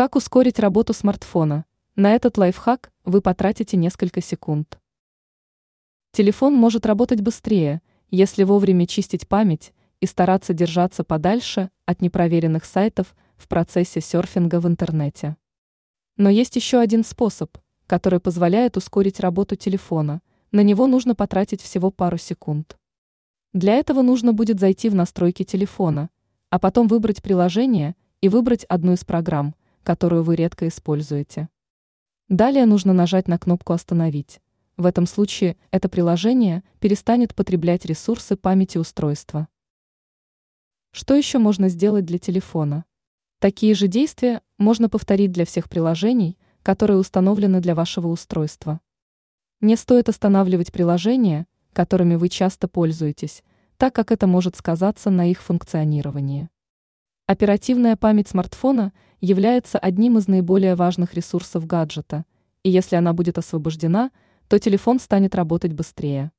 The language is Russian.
Как ускорить работу смартфона? На этот лайфхак вы потратите несколько секунд. Телефон может работать быстрее, если вовремя чистить память и стараться держаться подальше от непроверенных сайтов в процессе серфинга в интернете. Но есть еще один способ, который позволяет ускорить работу телефона. На него нужно потратить всего пару секунд. Для этого нужно будет зайти в настройки телефона, а потом выбрать приложение и выбрать одну из программ, которую вы редко используете. Далее нужно нажать на кнопку «Остановить». В этом случае это приложение перестанет потреблять ресурсы памяти устройства. Что еще можно сделать для телефона? Такие же действия можно повторить для всех приложений, которые установлены для вашего устройства. Не стоит останавливать приложения, которыми вы часто пользуетесь, так как это может сказаться на их функционировании. Оперативная память смартфона является одним из наиболее важных ресурсов гаджета, и если она будет освобождена, то телефон станет работать быстрее.